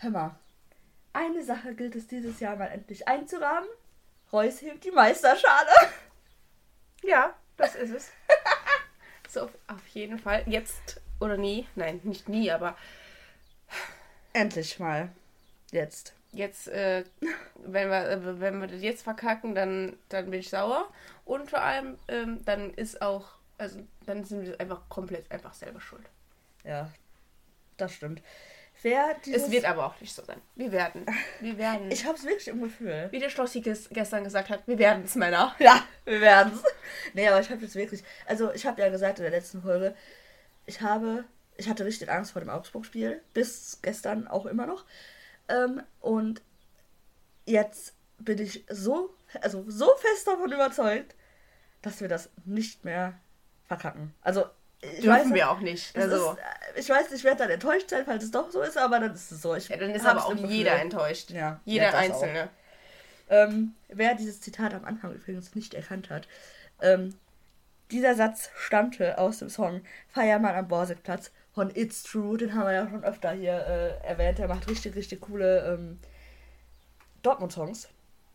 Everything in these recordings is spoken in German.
hör mal. Eine Sache gilt es dieses Jahr mal endlich einzurahmen. Reus hebt die Meisterschale. Ja, das ist es. so, auf jeden Fall. Jetzt oder nie. Nein, nicht nie, aber Endlich mal. Jetzt. jetzt, äh, wenn, wir, äh, wenn wir das jetzt verkacken, dann, dann bin ich sauer. Und vor allem, ähm, dann ist auch, also dann sind wir einfach komplett einfach selber schuld. Ja, das stimmt. Wer dieses... Es wird aber auch nicht so sein. Wir werden. Wir werden. Ich hab's wirklich im Gefühl. wie der Schlossi ges- gestern gesagt hat, wir werden es, Männer. Ja, wir werden's. Nee, aber ich habe jetzt wirklich... Also, ich habe ja gesagt in der letzten Folge, ich habe... Ich hatte richtig Angst vor dem Augsburg-Spiel. Bis gestern auch immer noch. Ähm, und jetzt bin ich so... Also, so fest davon überzeugt, dass wir das nicht mehr verkacken. Also, Dürfen wir auch nicht. Also, ist, äh, ich weiß, ich werde dann enttäuscht sein, falls es doch so ist, aber dann ist es so. Ich ja, dann ist aber auch im Gefühl. jeder enttäuscht. Ja, Jeder Einzelne. Ähm, wer dieses Zitat am Anfang übrigens nicht erkannt hat, ähm, dieser Satz stammte aus dem Song Feiermann am Borsigplatz von It's True. Den haben wir ja schon öfter hier äh, erwähnt. Der macht richtig, richtig coole ähm, Dortmund-Songs.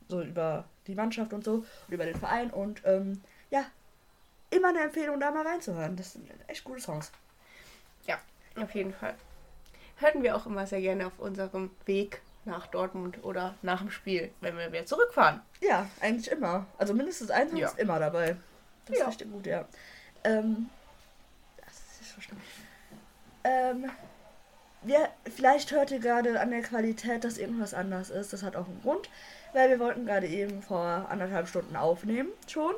So über die Mannschaft und so und über den Verein. Und ähm, immer eine Empfehlung, da mal reinzuhören. Das sind echt gute Songs. Ja, auf jeden Fall. Hörten wir auch immer sehr gerne auf unserem Weg nach Dortmund oder nach dem Spiel, wenn wir wieder zurückfahren. Ja, eigentlich immer. Also mindestens ein Song Ja. ist immer dabei. Das Ja. ist richtig gut, ja. Ähm, das ist schlimm. Ähm, ja, vielleicht hört ihr gerade an der Qualität, dass irgendwas anders ist. Das hat auch einen Grund, weil wir wollten gerade eben vor anderthalb Stunden aufnehmen schon.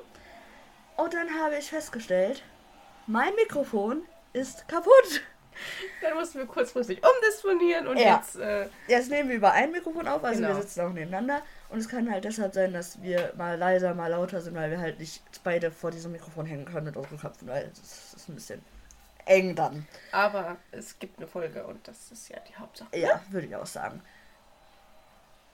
Und dann habe ich festgestellt, mein Mikrofon ist kaputt. Dann mussten wir kurzfristig umdisponieren und Ja. jetzt, äh, Jetzt nehmen wir über ein Mikrofon auf, also Genau. wir sitzen auch nebeneinander. Und es kann halt deshalb sein, dass wir mal leiser, mal lauter sind, weil wir halt nicht beide vor diesem Mikrofon hängen können mit unseren Köpfen, weil das ist ein bisschen eng dann. aber es gibt eine Folge und das ist ja die Hauptsache. Ja, würde ich auch sagen.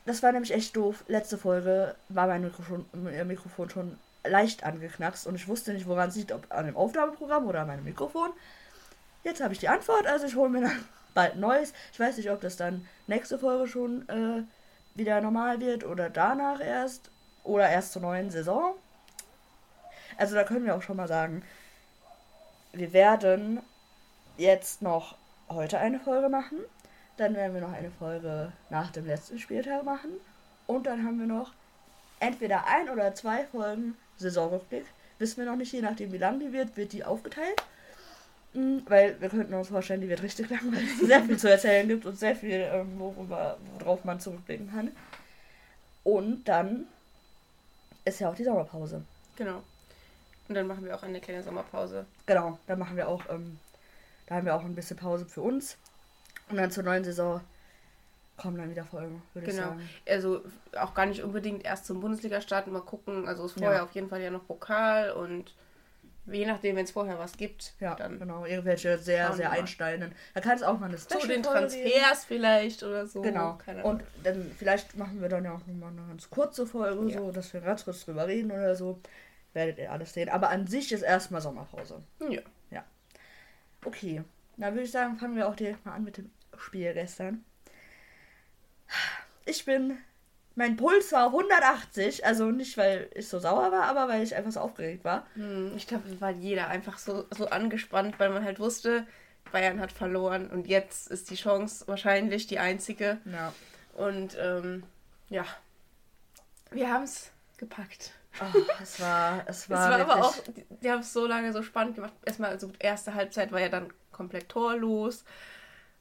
Das war nämlich echt doof. Letzte Folge war mein Mikrofon, äh, Mikrofon schon leicht angeknackst und ich wusste nicht, woran es liegt, ob an dem Aufnahmeprogramm oder an meinem Mikrofon. Jetzt habe ich die Antwort, also ich hole mir dann bald neues. Ich weiß nicht, ob das dann nächste Folge schon äh, wieder normal wird oder danach erst oder erst zur neuen Saison. Also da können wir auch schon mal sagen, wir werden jetzt noch heute eine Folge machen. Dann werden wir noch eine Folge nach dem letzten Spieltag machen. Und dann haben wir noch entweder ein oder zwei Folgen Saisonrückblick. Wissen wir noch nicht, je nachdem wie lang die wird, wird die aufgeteilt. Mm, Weil wir könnten uns vorstellen, die wird richtig lang, weil es sehr viel zu erzählen gibt und sehr viel, ähm, worüber, worauf man zurückblicken kann. Und dann ist ja auch die Sommerpause. Genau. Und dann machen wir auch eine kleine Sommerpause. Genau, da machen wir auch, ähm, da haben wir auch ein bisschen Pause für uns. Und dann zur neuen Saison kommen dann wieder Folgen, würde ich Genau. sagen. Also auch gar nicht unbedingt erst zum Bundesliga-Start mal gucken. Also ist vorher Ja. auf jeden Fall ja noch Pokal und je nachdem, wenn es vorher was gibt, Ja, dann genau. Irgendwelche sehr, sehr einsteigenden. Da kann es auch mal eine zu Special den Folge geben. Transfers vielleicht oder so. Genau. Keine Ahnung. Und dann vielleicht machen wir dann ja auch nochmal eine ganz kurze Folge, Ja. so, dass wir ganz kurz drüber reden oder so. Werdet ihr alles sehen. Aber an sich ist erstmal Sommerpause. ja. Okay. Dann würde ich sagen, fangen wir auch direkt mal an mit dem Spiel gestern. Ich bin. Mein Puls war 180, also nicht, weil ich so sauer war, aber weil ich einfach so aufgeregt war. Hm, Ich glaube, war jeder einfach so, so angespannt, weil man halt wusste, Bayern hat verloren und jetzt ist die Chance wahrscheinlich die einzige. Ja. Und ähm, ja, wir haben es gepackt. Oh, es war, es Es war, war aber auch, die, die haben es so lange so spannend gemacht. Erstmal, also erste Halbzeit war ja dann komplett torlos.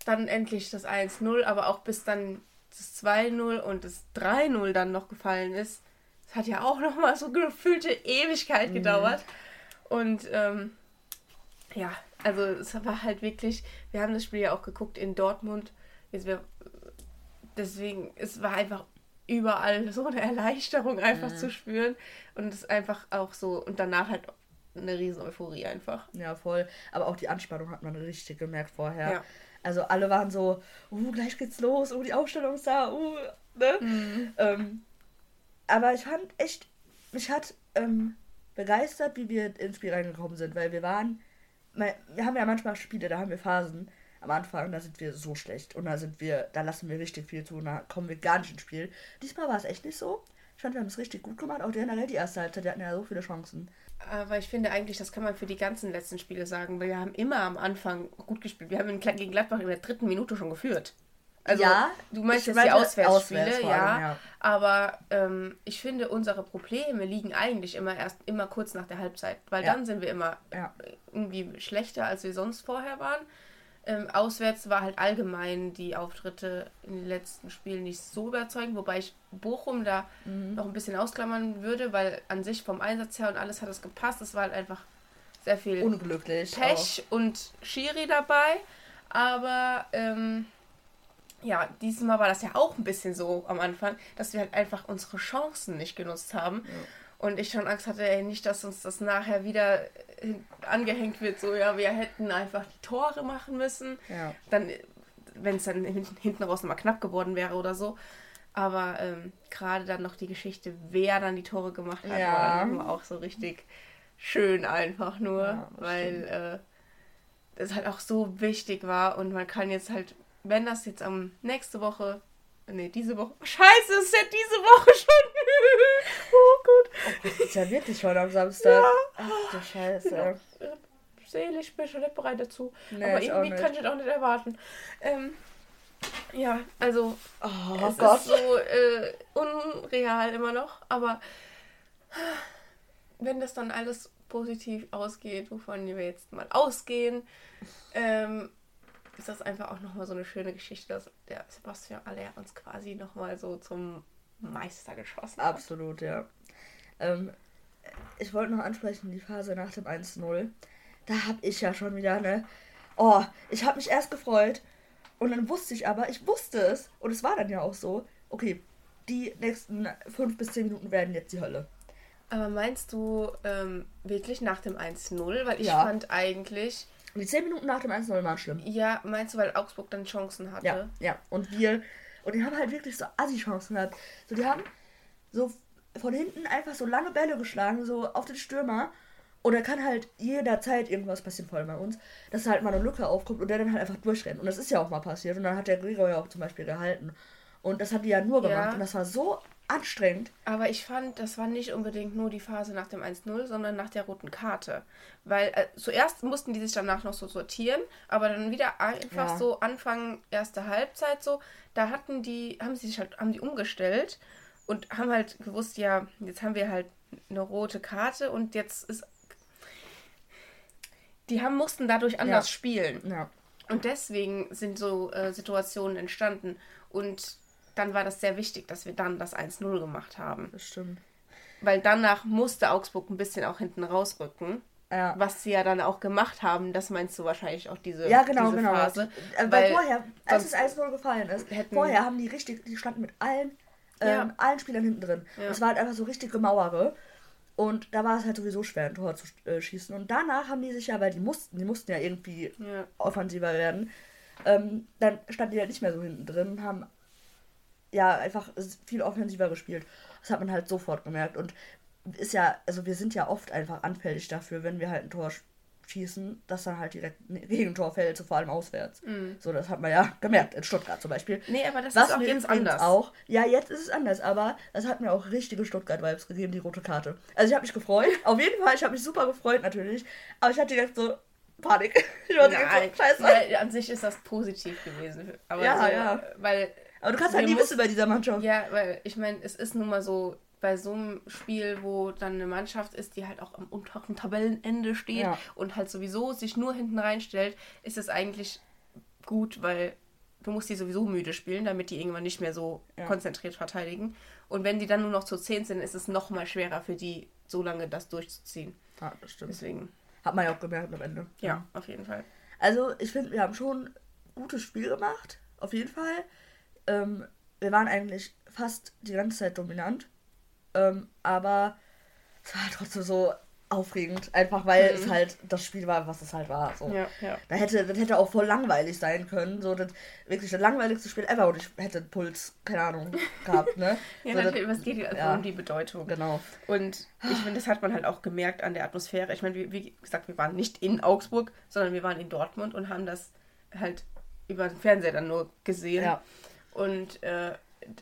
Dann endlich das 1-0, aber auch bis dann das 2-0 und das 3-0 dann noch gefallen ist. Das hat ja auch nochmal so gefühlte Ewigkeit Mhm. gedauert. Und ähm, ja, also es war halt wirklich, wir haben das Spiel ja auch geguckt in Dortmund. Jetzt wir, deswegen, es war einfach überall so eine Erleichterung einfach Mhm. zu spüren. Und es einfach auch so, und danach halt eine riesen Euphorie einfach. Ja, voll. Aber auch die Anspannung hat man richtig gemerkt vorher. Ja. Also alle waren so, uh, gleich geht's los, uh, die Aufstellung ist da, uh, ne? Mhm. Ähm, aber ich fand echt, mich hat ähm, begeistert, wie wir ins Spiel reingekommen sind, weil wir waren, wir haben ja manchmal Spiele, da haben wir Phasen, am Anfang, da sind wir so schlecht. Und da sind wir, da lassen wir richtig viel zu und da kommen wir gar nicht ins Spiel. Diesmal war es echt nicht so. Ich fand, wir haben es richtig gut gemacht. Auch generell die erste Halbzeit, wir hatten ja so viele Chancen. Aber ich finde eigentlich, das kann man für die ganzen letzten Spiele sagen, weil wir haben immer am Anfang gut gespielt. Wir haben gegen Gladbach in der dritten Minute schon geführt. Also, ja, du meinst jetzt die Auswärtsspiele, Auswärts ja, ja, Aber ähm, ich finde, unsere Probleme liegen eigentlich immer erst immer kurz nach der Halbzeit, weil ja. dann sind wir immer ja. irgendwie schlechter, als wir sonst vorher waren. Ähm, auswärts war halt allgemein die Auftritte in den letzten Spielen nicht so überzeugend, wobei ich Bochum da mhm. noch ein bisschen ausklammern würde, weil an sich vom Einsatz her und alles hat es gepasst. Es war halt einfach sehr viel unglücklich Pech auch. und Schiri dabei. Aber ähm, ja, diesmal war das ja auch ein bisschen so am Anfang, dass wir halt einfach unsere Chancen nicht genutzt haben. Ja. Und ich schon Angst hatte, ey, nicht, dass uns das nachher wieder angehängt wird, so, ja, wir hätten einfach die Tore machen müssen. Ja. Dann, wenn es dann hinten raus nochmal knapp geworden wäre oder so. Aber ähm, gerade dann noch die Geschichte, wer dann die Tore gemacht hat, ja. war dann auch so richtig schön einfach nur, ja, weil äh, es halt auch so wichtig war und man kann jetzt halt wenn das jetzt am nächste Woche, nee, diese Woche, scheiße, es ist ja diese Woche schon. oh Gott. Oh, das ist ja wirklich schon am Samstag. Ja. Ach du Scheiße. Ja, selig, ich bin schon nicht bereit dazu. Nee, Aber irgendwie kann ich das auch nicht erwarten. Ähm, ja, also oh, es Gott. ist so äh, unreal immer noch, aber wenn das dann alles positiv ausgeht, wovon wir jetzt mal ausgehen, ähm, ist das einfach auch nochmal so eine schöne Geschichte, dass der Sebastian Aller uns quasi nochmal so zum Meister geschossen hat. Absolut, ja. Ähm, ich wollte noch ansprechen, die Phase nach dem 1-0. Da habe ich ja schon wieder, ne? Oh, ich habe mich erst gefreut und dann wusste ich aber, ich wusste es und es war dann ja auch so, okay, die nächsten fünf bis zehn Minuten werden jetzt die Hölle. Aber meinst du ähm, wirklich nach dem 1-0? Weil ich ja. fand eigentlich, die 10 Minuten nach dem 1-0 waren schlimm. Ja, meinst du, weil Augsburg dann Chancen hatte? Ja, ja. Und wir, und die haben halt wirklich so Assi-Chancen gehabt. So, die haben so von hinten einfach so lange Bälle geschlagen, so auf den Stürmer. Und da kann halt jederzeit irgendwas passieren, vor allem bei uns, dass halt mal eine Lücke aufkommt und der dann halt einfach durchrennt. Und das ist ja auch mal passiert. Und dann hat der Gregor ja auch zum Beispiel gehalten. Und das hat die ja nur gemacht. Ja. Und das war so anstrengend. Aber ich fand, das war nicht unbedingt nur die Phase nach dem 1-0, sondern nach der roten Karte. Weil äh, zuerst mussten die sich danach noch so sortieren, aber dann wieder einfach ja. so Anfang erste Halbzeit so, da hatten die, haben sie sich halt, haben die umgestellt und haben halt gewusst, ja, jetzt haben wir halt eine rote Karte und jetzt ist. Die haben, mussten dadurch anders ja. spielen. Ja. Und deswegen sind so äh, Situationen entstanden. Und dann war das sehr wichtig, dass wir dann das 1-0 gemacht haben. Das stimmt. Weil danach musste Augsburg ein bisschen auch hinten rausrücken. Ja. Was sie ja dann auch gemacht haben, das meinst du wahrscheinlich auch diese, ja, genau, diese genau. Phase. Äh, weil, weil vorher, als es 1-0 gefallen ist, vorher haben die richtig, die standen mit allen, ähm, ja. allen Spielern hinten drin. Ja. Es war halt einfach so richtige Mauere. Und da war es halt sowieso schwer, ein Tor zu äh, schießen. Und danach haben die sich ja, weil die mussten, die mussten ja irgendwie offensiver werden, ähm, dann standen die halt nicht mehr so hinten drin, haben ja einfach viel offensiver gespielt. Das hat man halt sofort gemerkt. Und ist ja, also wir sind ja oft einfach anfällig dafür, wenn wir halt ein Tor schießen, dass dann halt direkt ein Gegentor fällt, so vor allem auswärts. Mm. So, das hat man ja gemerkt, in Stuttgart zum Beispiel. Nee, aber das Was ist auch jetzt anders. Auch, ja, jetzt ist es anders, aber das hat mir auch richtige Stuttgart-Vibes gegeben, die rote Karte. Also ich habe mich gefreut, auf jeden Fall, ich habe mich super gefreut natürlich, aber ich hatte direkt so Panik. Ich war direkt so, scheiße. Ja, an sich ist das positiv gewesen. Aber ja, so, ja. Weil aber du kannst halt nie wissen bei dieser Mannschaft. Ja, weil ich meine, es ist nun mal so, bei so einem Spiel, wo dann eine Mannschaft ist, die halt auch am unteren Tabellenende steht ja. und halt sowieso sich nur hinten reinstellt, ist es eigentlich gut, weil du musst die sowieso müde spielen, damit die irgendwann nicht mehr so ja. konzentriert verteidigen. Und wenn die dann nur noch zu 10 sind, ist es noch mal schwerer für die, so lange das durchzuziehen. Ja, das stimmt. Deswegen. Hat man ja auch gemerkt am Ende. Ja, ja. auf jeden Fall. Also, ich finde, wir haben schon ein gutes Spiel gemacht. Auf jeden Fall ähm, wir waren eigentlich fast die ganze Zeit dominant. Ähm, aber es war trotzdem so aufregend, einfach weil mhm. es halt das Spiel war, was es halt war. So. Ja, ja. Da hätte, das hätte auch voll langweilig sein können. So das wirklich das langweiligste Spiel ever und ich hätte Puls, keine Ahnung, gehabt, ne? ja, so, natürlich, es geht ja also um die Bedeutung. Genau. Und ich finde, das hat man halt auch gemerkt an der Atmosphäre. Ich meine, wie, wie gesagt, wir waren nicht in Augsburg, sondern wir waren in Dortmund und haben das halt über den Fernseher dann nur gesehen. Ja. Und äh,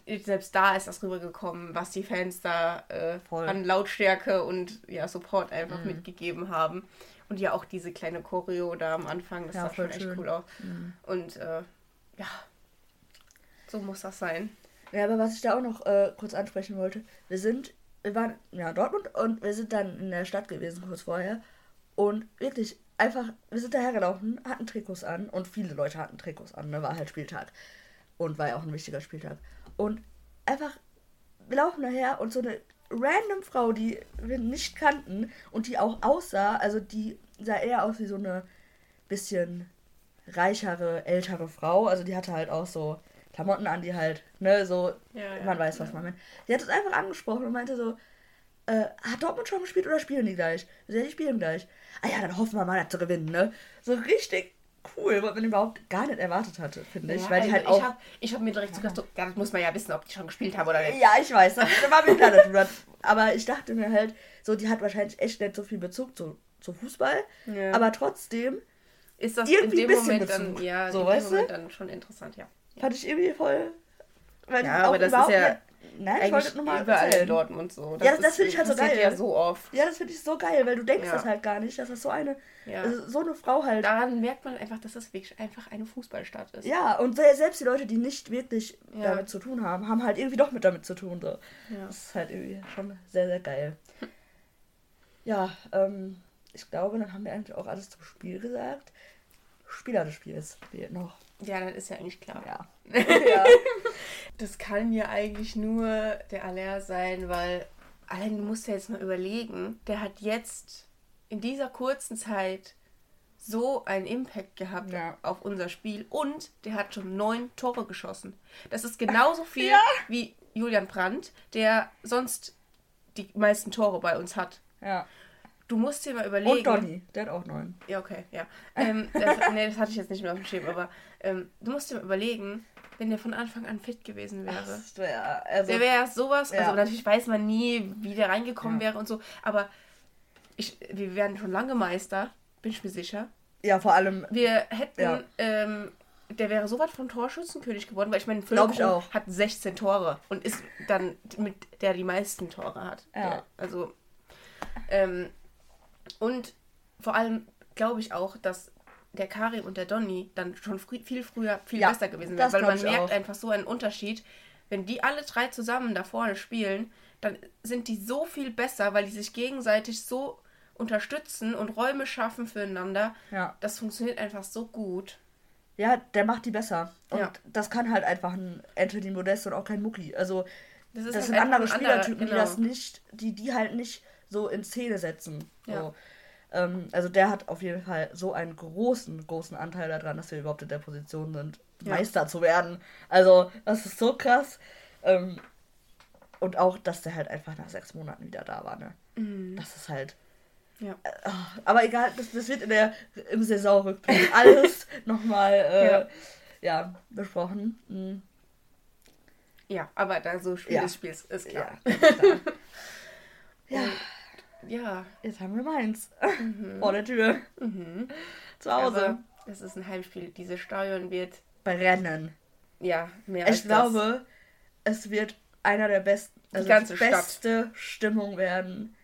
selbst da ist das rübergekommen, was die Fans da äh, an Lautstärke und ja, Support einfach mhm. mitgegeben haben. Und ja auch diese kleine Choreo da am Anfang, das ja, sah schon echt schön. cool aus. Mhm. Und äh, ja, so muss das sein. Ja, aber was ich da auch noch äh, kurz ansprechen wollte, wir sind, wir waren ja Dortmund und wir sind dann in der Stadt gewesen kurz vorher. Und wirklich einfach, wir sind dahergelaufen, hatten Trikots an und viele Leute hatten Trikots an, ne? War halt Spieltag. Und war ja auch ein wichtiger Spieltag. Und einfach, wir laufen daher und so eine random Frau, die wir nicht kannten und die auch aussah, also die sah eher aus wie so eine bisschen reichere, ältere Frau. Also die hatte halt auch so Klamotten an, die halt, ne, so, ja, ja, man weiß, was ja. man meint. Die hat uns einfach angesprochen und meinte so, äh, hat Dortmund schon gespielt oder spielen die gleich? Ja, die spielen gleich. Ah ja, dann hoffen wir mal, zu gewinnen, ne? So richtig cool, was man überhaupt gar nicht erwartet hatte, finde ich. Ja, weil die halt also auch, ich habe hab mir direkt ja. so ja, das muss man ja wissen, ob die schon gespielt haben oder nicht. Ja, ich weiß, das war mir klar, dass Aber ich dachte mir halt, so, die hat wahrscheinlich echt nicht so viel Bezug zu, zu Fußball, ja. aber trotzdem ist das irgendwie in dem Moment Bezug. dann, ja, so, in dem Moment dann schon interessant, ja. Fand ich irgendwie voll. Weil ja, aber das ist ja. Nein, ich wollte nur mal überall erzählen. in Dortmund so. Das ja, das, das finde ich halt so geil. ja so oft. Ja, das finde ich so geil, weil du denkst ja. das halt gar nicht, dass das so eine, ja. also so eine Frau halt. Daran merkt man einfach, dass das wirklich einfach eine Fußballstadt ist. Ja, und selbst die Leute, die nicht wirklich ja. damit zu tun haben, haben halt irgendwie doch mit damit zu tun. So. Ja. Das ist halt irgendwie schon sehr, sehr geil. ja, ähm, ich glaube, dann haben wir eigentlich auch alles zum Spiel gesagt. Spieler des Spiels fehlt noch. Ja, das ist ja eigentlich klar. Ja. ja. Das kann ja eigentlich nur der Aller sein, weil allein du musst ja jetzt mal überlegen, der hat jetzt in dieser kurzen Zeit so einen Impact gehabt ja. auf unser Spiel und der hat schon neun Tore geschossen. Das ist genauso viel ja. wie Julian Brandt, der sonst die meisten Tore bei uns hat. Ja. Du musst dir mal überlegen. Und Donny, der hat auch neun. Ja, okay, ja. Ähm, das, nee, das hatte ich jetzt nicht mehr auf dem Schirm, aber ähm, du musst dir mal überlegen, wenn der von Anfang an fit gewesen wäre. Ach, wär, also, der wäre sowas, ja. also natürlich weiß man nie, wie der reingekommen ja. wäre und so, aber ich, wir wären schon lange Meister, bin ich mir sicher. Ja, vor allem. Wir hätten, ja. ähm, der wäre so weit von Torschützenkönig geworden, weil ich meine, Füllkrug hat 16 Tore und ist dann mit der die meisten Tore hat. Ja. Der, also, ähm, und vor allem glaube ich auch, dass der Karim und der Donny dann schon frü viel früher viel ja, besser gewesen wären, weil man merkt auch. einfach so einen Unterschied. Wenn die alle drei zusammen da vorne spielen, dann sind die so viel besser, weil die sich gegenseitig so unterstützen und Räume schaffen füreinander. Ja. Das funktioniert einfach so gut. Ja, der macht die besser. Und ja. das kann halt einfach ein Anthony Modest und auch kein Mucki. Also, das, das halt sind andere Spielertypen, genau. die das nicht, die die halt nicht so in Szene setzen. Ja. So. Ähm, also der hat auf jeden Fall so einen großen, großen Anteil daran, dass wir überhaupt in der Position sind, ja. Meister zu werden. Also das ist so krass. Ähm, und auch, dass der halt einfach nach sechs Monaten wieder da war. Ne? Mhm. Das ist halt. Ja. Äh, aber egal, das, das wird in der, im Saisonrückblick alles nochmal äh, ja. ja. besprochen. Mhm. Ja, aber da so Spiel ja. des Spiels ist klar. Ja, klar. ja. Ja. Jetzt haben wir Mainz. Mhm. Vor der Tür. Mhm. Zu Hause. Aber das ist ein Heimspiel. Diese Steuern wird. Bei Rennen. Ja, mehr als Ich glaube, das. es wird einer der besten, also die ganze beste Stadt. Stimmung werden,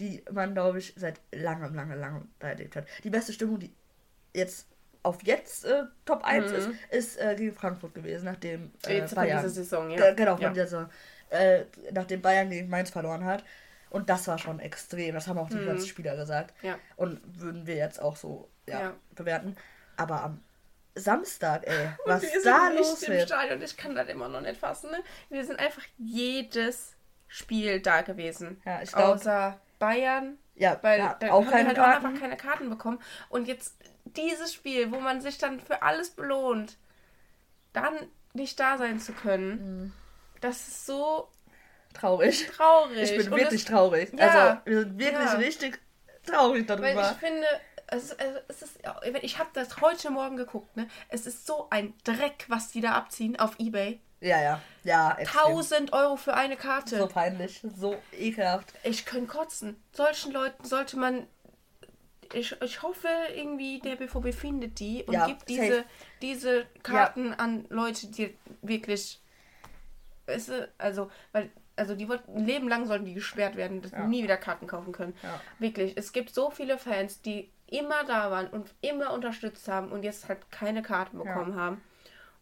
die man, glaube ich, seit langem, langem, langem da erlebt hat. Die beste Stimmung, die jetzt auf jetzt äh, Top 1 mhm. ist, ist äh, gegen Frankfurt gewesen, nachdem äh, jetzt Bayern. Von dieser Saison, ja. Genau, von ja. dieser Saison. Äh, nachdem Bayern gegen Mainz verloren hat. Und das war schon extrem. Das haben auch die mhm. ganzen Spieler gesagt. Ja. Und würden wir jetzt auch so ja, ja. bewerten. Aber am Samstag, ey, was wir da los wird. Im Stadion. Ich kann das immer noch nicht fassen. Ne? Wir sind einfach jedes Spiel da gewesen. Ja, ich glaub, Außer Bayern. Ja, weil ja, da auch haben keine wir halt Karten. auch einfach keine Karten bekommen. Und jetzt dieses Spiel, wo man sich dann für alles belohnt, dann nicht da sein zu können, mhm. das ist so traurig. Traurig. Ich bin und wirklich das, traurig. Ja, also, wir sind wirklich ja. richtig traurig darüber. Weil ich finde, es ist, es ist, ich habe das heute Morgen geguckt, ne? Es ist so ein Dreck, was die da abziehen auf Ebay. Ja, ja, ja. 1000 Euro für eine Karte. So peinlich, so ekelhaft. Ich könnte kotzen. Solchen Leuten sollte man Ich, ich hoffe irgendwie, der BVB findet die und Ja, gibt safe. diese, diese Karten an Leute, die wirklich. Weißt du, also, weil, also die wollten, ein Leben lang sollten die gesperrt werden, dass Ja. nie wieder Karten kaufen können. Ja. Wirklich. Es gibt so viele Fans, die immer da waren und immer unterstützt haben und jetzt halt keine Karten bekommen haben.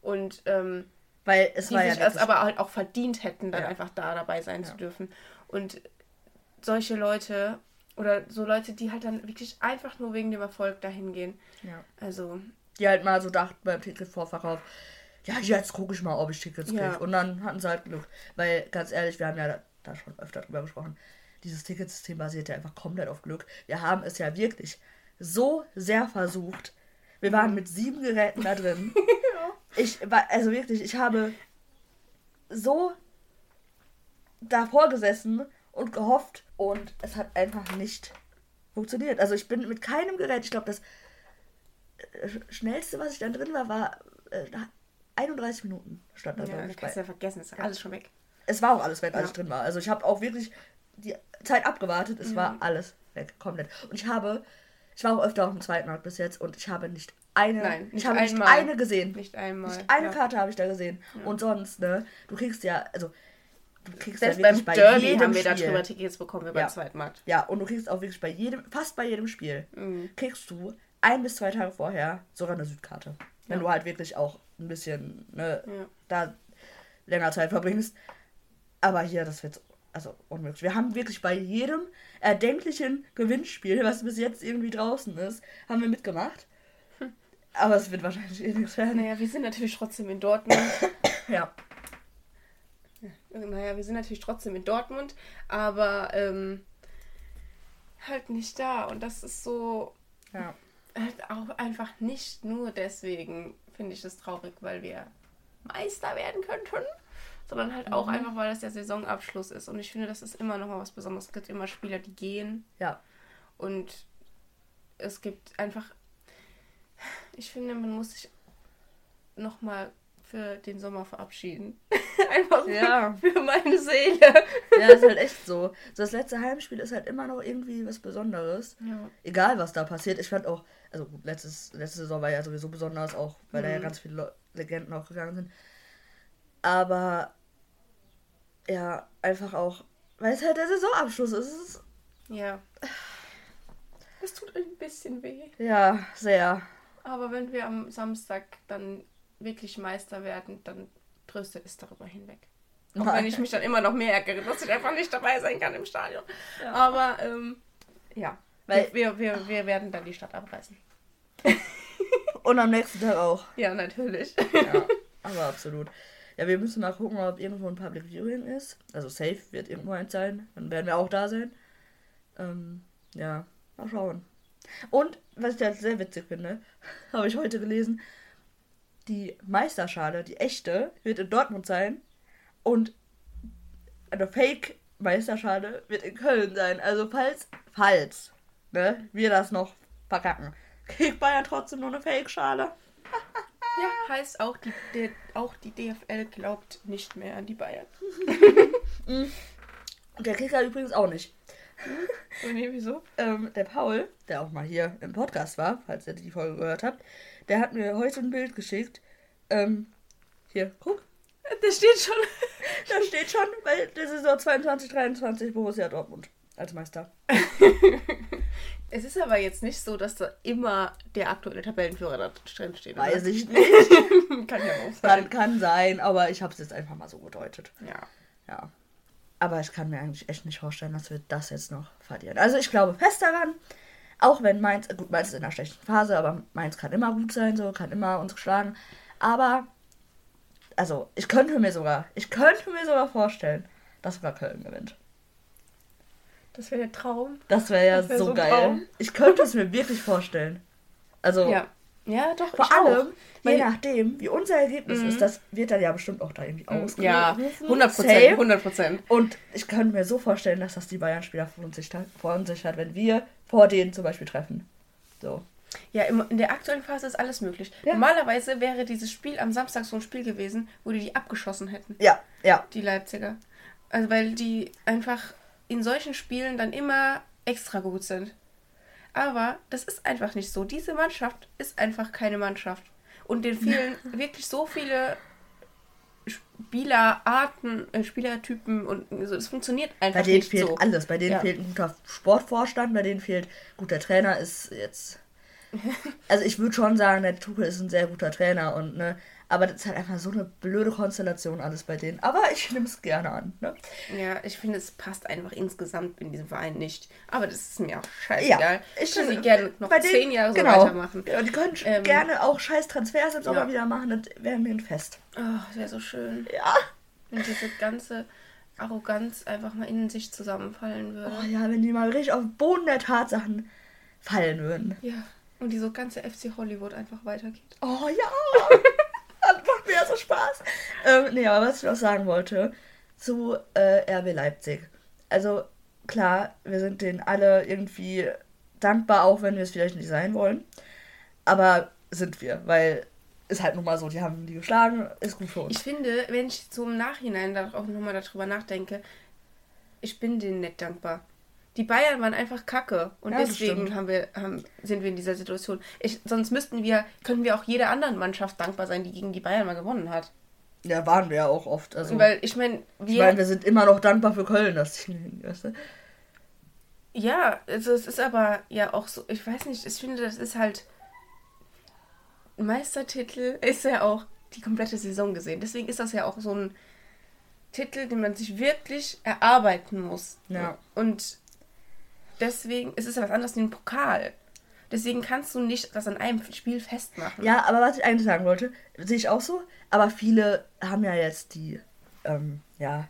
Und ähm, Weil es die war ja sich es wirklich- aber halt auch verdient hätten, dann Ja. einfach da dabei sein Ja. zu dürfen. Und solche Leute oder so Leute, die halt dann wirklich einfach nur wegen dem Erfolg dahin gehen. ja. Also, die halt mal so dachten beim Ticketvorverkauf, ja, jetzt gucke ich mal, ob ich Tickets kriege. Ja. Und dann hatten sie halt Glück. Weil, ganz ehrlich, wir haben ja da, da schon öfter drüber gesprochen, dieses Ticketsystem basiert ja einfach komplett auf Glück. Wir haben es ja wirklich so sehr versucht. Wir waren mit sieben Geräten da drin. Ich war, also wirklich, ich habe so davor gesessen und gehofft und es hat einfach nicht funktioniert. Also ich bin mit keinem Gerät, ich glaube, das äh, schnellste, was ich dann drin war, war äh, 31 Minuten stand da, ja, das ich, kannst du ja vergessen, ist ja alles schon weg. Es war auch alles weg, als Ja. ich drin war. Also ich habe auch wirklich die Zeit abgewartet. Es Ja. war alles weg, komplett. Und ich habe, ich war auch öfter auf dem zweiten Markt bis jetzt und ich habe nicht eine, Nein, ich nicht habe nicht einmal. eine gesehen. Nicht einmal. Nicht eine ja. Karte habe ich da gesehen. Und sonst, ne, du kriegst ja, also du kriegst Selbst ja beim bei Derby jedem haben wir da drüber Tickets bekommen, wir Ja. beim Zweitmarkt. Ja, und du kriegst auch wirklich bei jedem, fast bei jedem Spiel, Mhm. kriegst du ein bis zwei Tage vorher sogar eine Südkarte. Wenn Ja. du halt wirklich auch ein bisschen, ne, Ja. da länger Zeit verbringst. Aber hier, das wird also unmöglich. Wir haben wirklich bei jedem erdenklichen Gewinnspiel, was bis jetzt irgendwie draußen ist, haben wir mitgemacht. Aber es wird wahrscheinlich eh nichts werden. Naja, wir sind natürlich trotzdem in Dortmund. Ja. naja, wir sind natürlich trotzdem in Dortmund, aber ähm, halt nicht da. Und das ist so, Ja. halt auch einfach nicht nur deswegen finde ich das traurig, weil wir Meister werden könnten, sondern halt auch einfach, weil das der Saisonabschluss ist. Und ich finde, das ist immer noch mal was Besonderes. Es gibt immer Spieler, die gehen Ja. und es gibt einfach, ich finde, man muss sich noch mal für den Sommer verabschieden. einfach Ja. für, für meine Seele. Ja, ist halt echt so. So, Das letzte Heimspiel ist halt immer noch irgendwie was Besonderes. Ja. Egal, was da passiert. Ich fand auch, also gut, letztes, letzte Saison war ja sowieso besonders, auch weil da ja Mhm. ganz viele Le Legenden auch gegangen sind. Aber ja, einfach auch, weil es halt der Saisonabschluss ist. Es ist ja. Es tut ein bisschen weh. ja, sehr. Aber wenn wir am Samstag dann wirklich Meister werden, dann tröstet es darüber hinweg. Auch wenn ich mich dann immer noch mehr ärgere, dass ich einfach nicht dabei sein kann im Stadion. Ja. Aber ähm, ja, Weil- wir, wir, wir werden dann die Stadt abreißen. Und am nächsten Tag auch. Ja, natürlich. Ja, aber absolut. Ja, wir müssen mal gucken, ob irgendwo ein Public Viewing ist. Also safe wird irgendwo eins sein. Dann werden wir auch da sein. Ähm, ja, mal schauen. Und, was ich halt sehr witzig finde, habe ich heute gelesen, die Meisterschale, die echte, wird in Dortmund sein. Und eine Fake-Meisterschale wird in Köln sein. Also falls, falls, ne, wir das noch verkacken, kriegt Bayern trotzdem nur eine Fake-Schale. Ja, heißt auch die, der, auch die DFL glaubt nicht mehr an die Bayern. Und der Kicker übrigens auch nicht. Und nee, wieso? Ähm, der Paul, der auch mal hier im Podcast war, falls ihr die Folge gehört habt, der hat mir heute ein Bild geschickt. Ähm, hier, guck. Das steht schon. Da steht schon bei der Saison 22, 23 Borussia Dortmund als Meister. Es ist aber jetzt nicht so, dass da immer der aktuelle Tabellenführer da drin steht. oder? Weiß ich nicht. Kann ja auch Kann, sein. kann sein, aber ich habe es jetzt einfach mal so gedeutet. Ja. Ja. Aber ich kann mir eigentlich echt nicht vorstellen, dass wir das jetzt noch verlieren. Also ich glaube fest daran, auch wenn Mainz, gut, Mainz ist in einer schlechten Phase, aber Mainz kann immer gut sein, so, kann immer uns schlagen. Aber, also, ich könnte mir sogar, ich könnte mir sogar vorstellen, dass sogar Köln gewinnt. Das wäre der Traum. Das wäre ja Das wär so, so geil. Traum. Ich könnte es mir wirklich vorstellen. Also, Ja. Ja, doch. vor allem, je nachdem, wie unser Ergebnis Mhm. ist, das wird dann ja bestimmt auch da irgendwie ausgerufen. Ja, 100 Safe. Prozent. 100 Prozent. Und ich könnte mir so vorstellen, dass das die Bayern-Spieler verunsichert, verunsichert, wenn wir vor denen zum Beispiel treffen. So. Ja, in der aktuellen Phase ist alles möglich. Ja. Normalerweise wäre dieses Spiel am Samstag so ein Spiel gewesen, wo die die abgeschossen hätten, Ja, ja. die Leipziger. Also weil die einfach in solchen Spielen dann immer extra gut sind. Aber das ist einfach nicht so. Diese Mannschaft ist einfach keine Mannschaft. Und denen fehlen wirklich so viele Spielerarten, äh, Spielertypen und so. Es funktioniert einfach Bei denen nicht fehlt so. alles. Bei denen Ja. fehlt ein guter Sportvorstand, bei denen fehlt guter Trainer ist jetzt. Also ich würde schon sagen, der Tuchel ist ein sehr guter Trainer und ne, aber das ist halt einfach so eine blöde Konstellation alles bei denen. Aber ich nehme es gerne an. Ne? Ja, ich finde, es passt einfach insgesamt in diesem Verein nicht. Aber das ist mir auch scheißegal. Ja, ich würde gerne noch zehn denen- Jahre so genau. weitermachen. Ja, die können Ähm, gerne auch scheiß Transfers im Sommer ja. wieder machen, das wäre mir ein Fest. Oh, das wäre so schön. Ja. Wenn diese ganze Arroganz einfach mal in sich zusammenfallen würde. Oh ja, wenn die mal richtig auf den Boden der Tatsachen fallen würden. Ja. Und diese ganze FC Hollywood einfach weitergeht. Oh ja! das macht mir ja so Spaß. Ähm, nee, aber was ich noch sagen wollte zu äh, RB Leipzig. Also klar, wir sind denen alle irgendwie dankbar, auch wenn wir es vielleicht nicht sein wollen. Aber sind wir, weil ist halt nun mal so, die haben die geschlagen, ist gut für uns. Ich finde, wenn ich im Nachhinein auch nochmal darüber nachdenke, ich bin denen nicht dankbar. Die Bayern waren einfach kacke und Ja, deswegen haben wir, haben, sind wir in dieser Situation. Ich, sonst müssten wir, können wir auch jeder anderen Mannschaft dankbar sein, die gegen die Bayern mal gewonnen hat. ja, waren wir ja auch oft. Also, Weil ich meine, wir, ich meine, wir sind immer noch dankbar für Köln, dass die, weißt du? Ja, also es ist aber ja auch so, ich weiß nicht, ich finde, das ist halt Meistertitel ist ja auch die komplette Saison gesehen. Deswegen ist das ja auch so ein Titel, den man sich wirklich erarbeiten muss. Ja. Und deswegen ist es ja was anderes wie ein Pokal. Deswegen kannst du nicht das an einem Spiel festmachen. Ja, aber was ich eigentlich sagen wollte, sehe ich auch so, aber viele haben ja jetzt die, ähm, ja.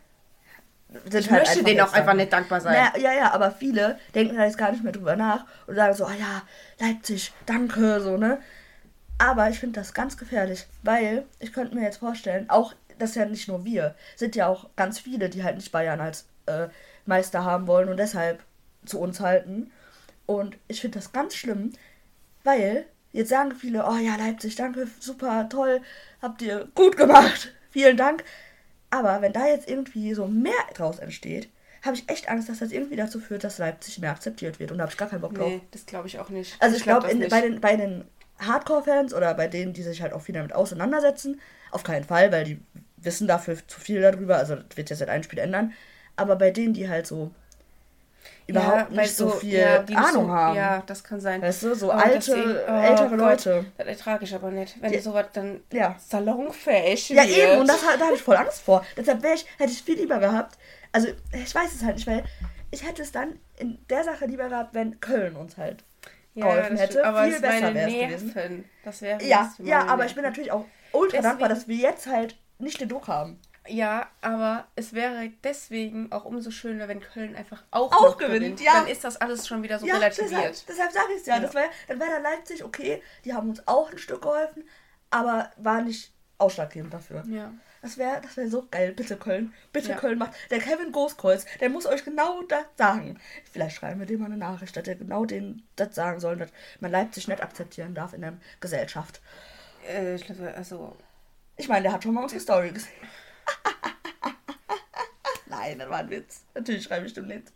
Sind ich möchte denen auch einfach nicht dankbar sein. Naja, ja, ja, aber viele denken da jetzt gar nicht mehr drüber nach und sagen so, ah ja, Leipzig, danke, so, ne? Aber ich finde das ganz gefährlich, weil ich könnte mir jetzt vorstellen, auch, das ist ja nicht nur wir, sind ja auch ganz viele, die halt nicht Bayern als äh, Meister haben wollen und deshalb zu uns halten. Und ich finde das ganz schlimm, weil jetzt sagen viele, oh ja, Leipzig, danke, super, toll, habt ihr gut gemacht, vielen Dank. Aber wenn da jetzt irgendwie so mehr draus entsteht, habe ich echt Angst, dass das irgendwie dazu führt, dass Leipzig mehr akzeptiert wird. Und da habe ich gar keinen Bock drauf. Nee, das glaube ich auch nicht. Also ich glaub glaube, das bei den, bei den Hardcore-Fans oder bei denen, die sich halt auch viel damit auseinandersetzen, auf keinen Fall, weil die wissen dafür zu viel darüber. Also das wird jetzt seit einem Spiel ändern. Aber bei denen, die halt so überhaupt weil nicht so viel ja, Ahnung so, haben. Ja, das kann sein. Weißt du, so Oh, alte, sehen- oh ältere Gott, Leute. Das ertrage ich aber nicht, wenn Ja. sowas dann Ja. salonfähig Ja, wird. eben, und das, da habe ich voll Angst vor. Deshalb ich, hätte ich viel lieber gehabt. Also, ich weiß es halt nicht, weil ich hätte es dann in der Sache lieber gehabt, wenn Köln uns halt geholfen hätte. stimmt, aber viel es besser wäre es gewesen. Das wäre Ja, ja, aber ich bin natürlich auch ultra dankbar, dass wir jetzt halt nicht den Druck haben. Ja, aber es wäre deswegen auch umso schöner, wenn Köln einfach auch, Auch gewinnt, gewinnt. ja. Dann ist das alles schon wieder so ja, relativiert. deshalb, deshalb sage ich es ja. Ja. Das wär, dann wäre dann Leipzig okay, die haben uns auch ein Stück geholfen, aber war nicht ausschlaggebend dafür. Ja. Das wäre das wär so geil. Bitte Köln. Bitte Ja. Köln macht. Der Kevin Großkreuz, der muss euch genau das sagen. Vielleicht schreiben wir dem mal eine Nachricht, dass er genau den das sagen soll, dass man Leipzig nicht akzeptieren darf in der Gesellschaft. Äh, ich glaube, also. Ich meine, der hat schon mal unsere Story gesehen. Nein, das war ein Witz. Natürlich schreibe ich dem nicht.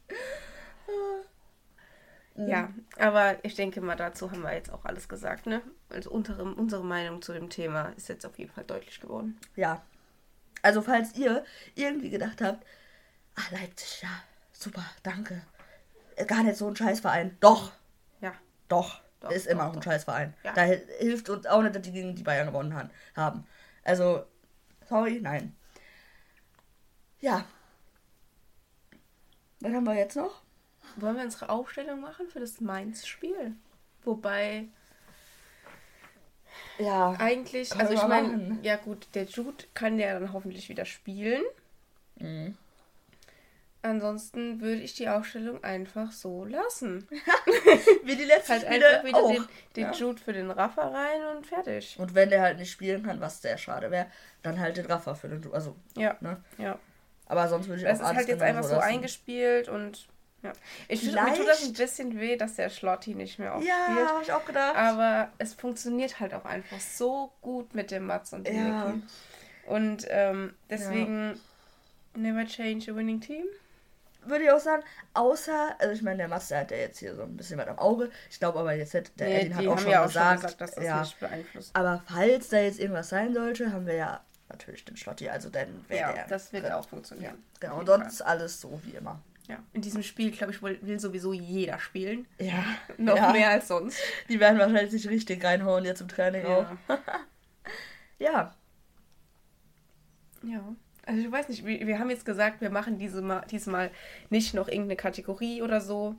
Ja, aber ich denke mal, dazu haben wir jetzt auch alles gesagt, ne? Also unsere, unsere Meinung zu dem Thema ist jetzt auf jeden Fall deutlich geworden. Ja. Also, falls ihr irgendwie gedacht habt, ah, Leipzig, ja, super, danke. Gar nicht so ein Scheißverein. Doch, Ja. Doch, Doch, ist doch, immer noch ein. Scheißverein. Ja. Da hil- hilft uns auch nicht, dass die gegen die Bayern gewonnen haben. Also, sorry, nein. Ja. Was haben wir jetzt noch? Wollen wir unsere Aufstellung machen für das Mainz-Spiel? Wobei Ja. eigentlich, also ich meine, ja gut, der Jude kann ja dann hoffentlich wieder spielen. Mhm. Ansonsten würde ich die Aufstellung einfach so lassen. Wie die letzten Halt Spiele einfach wieder auch. den, den Ja. Jude für den Raffer rein und fertig. Und wenn der halt nicht spielen kann, was sehr schade wäre, dann halt den Raffer für den. Also, Ja, ne? ja. Aber sonst würde ich Das auch ist alles halt jetzt einfach so lassen. eingespielt und ja. Ich find, mir tut das ein bisschen weh, dass der Schlotti nicht mehr oft Ja, habe ich auch gedacht. Aber es funktioniert halt auch einfach so gut mit dem Mats und dem Ja. Niki. Und ähm, deswegen never change a winning team. würde ich auch sagen. Außer, also ich meine, der Master hat ja jetzt hier so ein bisschen was am Auge. Ich glaube aber jetzt hat der Nee, Edin hat auch schon, ja auch gesagt, schon gesagt, dass das ja. nicht beeinflusst. Aber falls da jetzt irgendwas sein sollte, haben wir ja natürlich den Schlotti. Also dann wäre Ja, der. das wird drin. auch funktionieren. Genau, Auf und sonst alles so wie immer. Ja, in diesem Spiel, glaube ich, will, sowieso jeder spielen. Ja. Noch ja. mehr als sonst. Die werden wahrscheinlich sich richtig reinhauen jetzt im Training auch. Ja. Ja. ja. Also ich weiß nicht, wir, wir haben jetzt gesagt, wir machen diese mal, diesmal nicht noch irgendeine Kategorie oder so.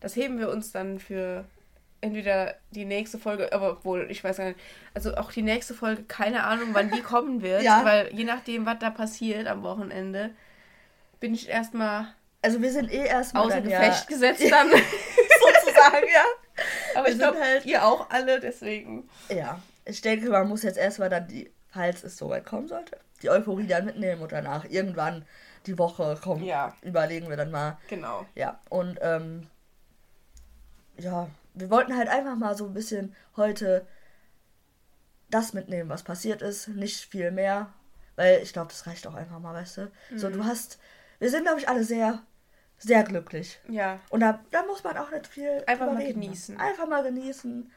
Das heben wir uns dann für entweder die nächste Folge, aber obwohl, ich weiß gar nicht, also auch die nächste Folge, keine Ahnung, wann die kommen wird, Ja. weil je nachdem, was da passiert am Wochenende, bin ich erstmal Also wir sind eh erstmal außer dann ja, Gefecht gesetzt dann. sozusagen, ja. aber Wir ich sind glaube, halt- ihr auch alle, deswegen. Ja. Ich denke, man muss jetzt erstmal dann die, falls es soweit kommen sollte, die Euphorie dann mitnehmen und danach irgendwann die Woche kommen. Ja. Überlegen wir dann mal. Genau. Ja. Und ähm, ja, wir wollten halt einfach mal so ein bisschen heute das mitnehmen, was passiert ist. Nicht viel mehr. Weil ich glaube, das reicht auch einfach mal, weißt du. So, Mhm. du hast. Wir sind, glaube ich, alle sehr, sehr glücklich. Ja. Und da, da muss man auch nicht viel. Einfach mal reden. genießen. Einfach mal genießen.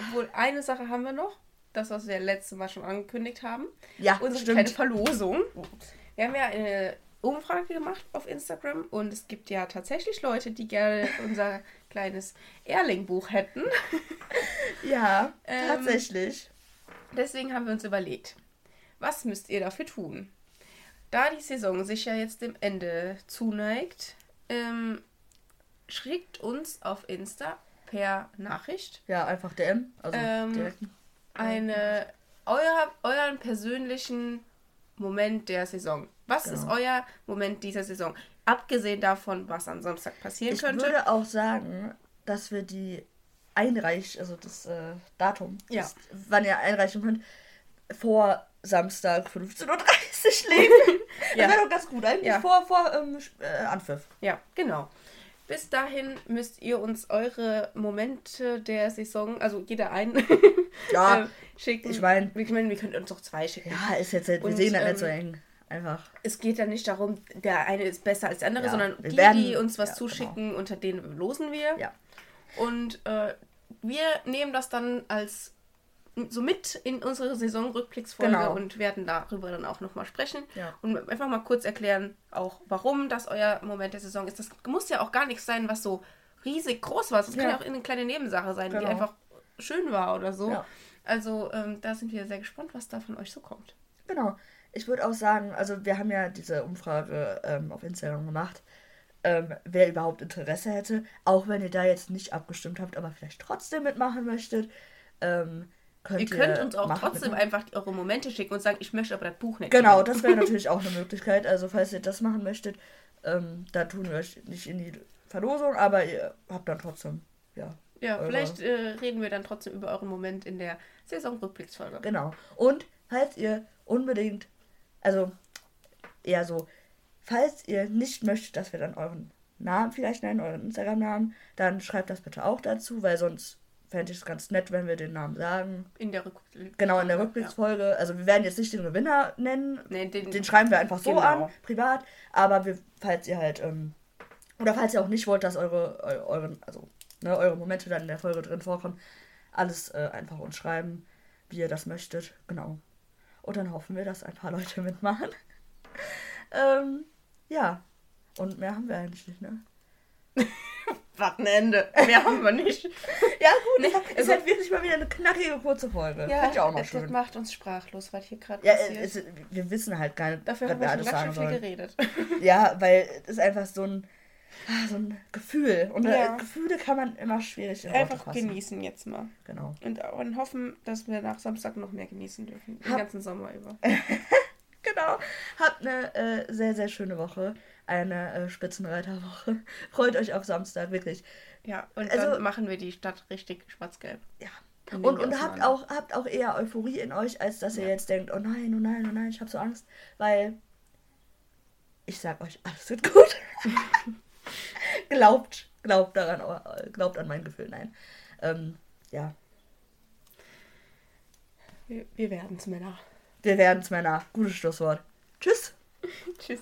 Obwohl, eine Sache haben wir noch. Das, was wir letztes Mal schon angekündigt haben. Ja, Unsere stimmt. kleine Verlosung. Wir haben ja eine Umfrage gemacht auf Instagram und es gibt ja tatsächlich Leute, die gerne unser kleines Erling-Buch hätten. Ja, Ähm, tatsächlich. Deswegen haben wir uns überlegt, was müsst ihr dafür tun? Da die Saison sich ja jetzt dem Ende zuneigt, ähm, schickt uns auf Insta per Nachricht Ja, einfach DM. Also Ähm, direkt. eine euer, euren persönlichen Moment der Saison. Was Genau. ist euer Moment dieser Saison? Abgesehen davon, was am Samstag passieren Ich könnte. würde auch sagen, dass wir die einreichen, also das äh, Datum, Ja. das, wann ihr einreichen könnt, vor Samstag 15.30 Uhr legen. Ja. Das wäre doch ganz gut, eigentlich Ja. vor, vor ähm, äh, Anpfiff. Ja, genau. Bis dahin müsst ihr uns eure Momente der Saison, also jeder einen, Ja, äh, schicken. ich mein- ich meine, wir können uns auch zwei schicken. ja, ist jetzt, wir Und, sehen das nicht so ähm, eng. Einfach. Es geht ja nicht darum, der eine ist besser als der andere, Ja, sondern die, werden- die uns was ja, zuschicken, unter denen losen wir. Ja. Und äh, wir nehmen das dann als so mit in unsere Saisonrückblicksfolge Genau. und werden darüber dann auch nochmal sprechen. Ja. Und einfach mal kurz erklären, auch warum das euer Moment der Saison ist. Das muss ja auch gar nichts sein, was so riesig groß war. Das kann Ja. ja auch eine kleine Nebensache sein, die Genau. einfach schön war oder so. Ja. Also ähm, da sind wir sehr gespannt, was da von euch so kommt. Genau. Ich würde auch sagen, also wir haben ja diese Umfrage ähm, auf Instagram gemacht, ähm, wer überhaupt Interesse hätte, auch wenn ihr da jetzt nicht abgestimmt habt, aber vielleicht trotzdem mitmachen möchtet. Ähm, könnt Ihr könnt uns auch machen- trotzdem mitmachen. einfach eure Momente schicken und sagen, ich möchte aber das Buch nicht. Genau, gewinnen. das wäre natürlich auch eine Möglichkeit. Also falls ihr das machen möchtet, ähm, da tun wir euch nicht in die Verlosung, aber ihr habt dann trotzdem, ja. Ja, eure- vielleicht äh, reden wir dann trotzdem über euren Moment in der Saisonrückblicksfolge. Genau. Und falls ihr unbedingt, also eher so, falls ihr nicht möchtet, dass wir dann euren Namen vielleicht nennen, euren Instagram-Namen, dann schreibt das bitte auch dazu, weil sonst fände ich es ganz nett, wenn wir den Namen sagen. In der Rückblicksfolge. Genau, in der Rückblicksfolge. Also wir werden jetzt nicht den Gewinner nennen, Ja. Nee, den, den schreiben wir einfach so Genau. an, privat, aber wir, falls ihr halt, ähm, oder falls ihr auch nicht wollt, dass eure, eu, euren, also, ne, eure Momente dann in der Folge drin vorkommen, alles äh, einfach uns schreiben, wie ihr das möchtet, genau. Und dann hoffen wir, dass ein paar Leute mitmachen. ähm, ja. Und mehr haben wir eigentlich nicht, ne? Warten Ende. Mehr haben wir nicht. Ja, gut, Nee, ist also- halt wirklich mal wieder eine knackige, kurze Folge. Ja, Fand ich auch mal das, das schön. macht uns sprachlos, was hier gerade Ja, passiert. es, wir wissen halt gar nicht, Dafür was haben wir schon alles ganz sagen schön viel sollen. geredet. Ja, weil es ist einfach so ein, so ein Gefühl. Und Ja. äh, Gefühle kann man immer schwierig in Worte Einfach fassen. genießen jetzt mal. Genau. Und, und hoffen, dass wir nach Samstag noch mehr genießen dürfen. Den Hab- ganzen Sommer über. Genau. Habt eine äh, sehr, sehr schöne Woche. Eine äh, Spitzenreiterwoche. Freut euch auf Samstag, wirklich. Ja, und Also- dann machen wir die Stadt richtig schwarz-gelb. Ja. Und, wir und habt, auch, habt auch eher Euphorie in euch, als dass ihr Ja. jetzt denkt, oh nein, oh nein, oh nein, ich habe so Angst. Weil ich sag euch, alles wird gut. glaubt, glaubt daran, äh, glaubt an mein Gefühl, nein. Ähm, ja, Wir, wir werden's, Männer. wir werden's, Männer. Gutes Schlusswort. Tschüss. Tschüss.